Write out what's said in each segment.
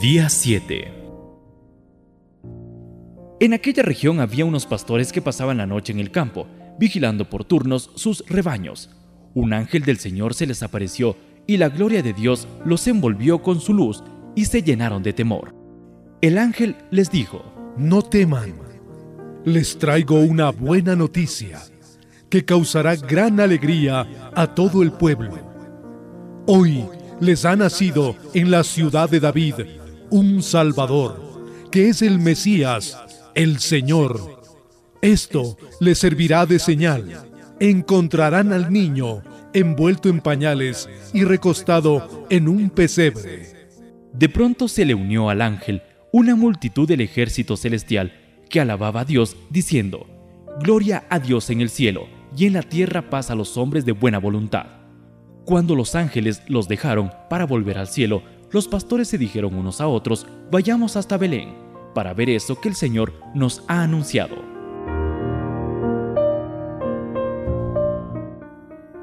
Día 7 En aquella región había unos pastores que pasaban la noche en el campo, vigilando por turnos sus rebaños. Un ángel del Señor se les apareció y la gloria de Dios los envolvió con su luz y se llenaron de temor. El ángel les dijo, No teman, les traigo una buena noticia que causará gran alegría a todo el pueblo. Hoy les ha nacido en la ciudad de David un Salvador, que es el Mesías, el Señor. Esto les servirá de señal. Encontrarán al niño envuelto en pañales y recostado en un pesebre. De pronto se le unió al ángel una multitud del ejército celestial que alababa a Dios diciendo, Gloria a Dios en el cielo y en la tierra paz a los hombres de buena voluntad. Cuando los ángeles los dejaron para volver al cielo, los pastores se dijeron unos a otros, vayamos hasta Belén, para ver eso que el Señor nos ha anunciado.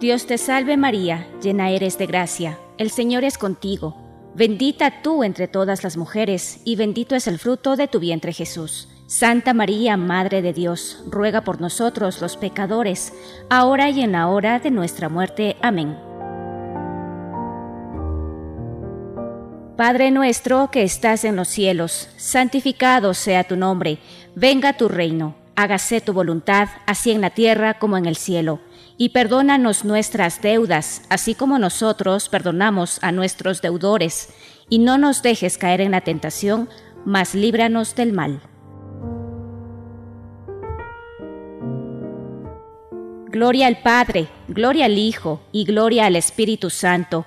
Dios te salve María, llena eres de gracia, el Señor es contigo, bendita tú entre todas las mujeres, y bendito es el fruto de tu vientre Jesús. Santa María, Madre de Dios, ruega por nosotros los pecadores, ahora y en la hora de nuestra muerte. Amén. Padre nuestro que estás en los cielos, santificado sea tu nombre, venga tu reino, hágase tu voluntad, así en la tierra como en el cielo, y perdónanos nuestras deudas, así como nosotros perdonamos a nuestros deudores, y no nos dejes caer en la tentación, mas líbranos del mal. Gloria al Padre, gloria al Hijo y gloria al Espíritu Santo,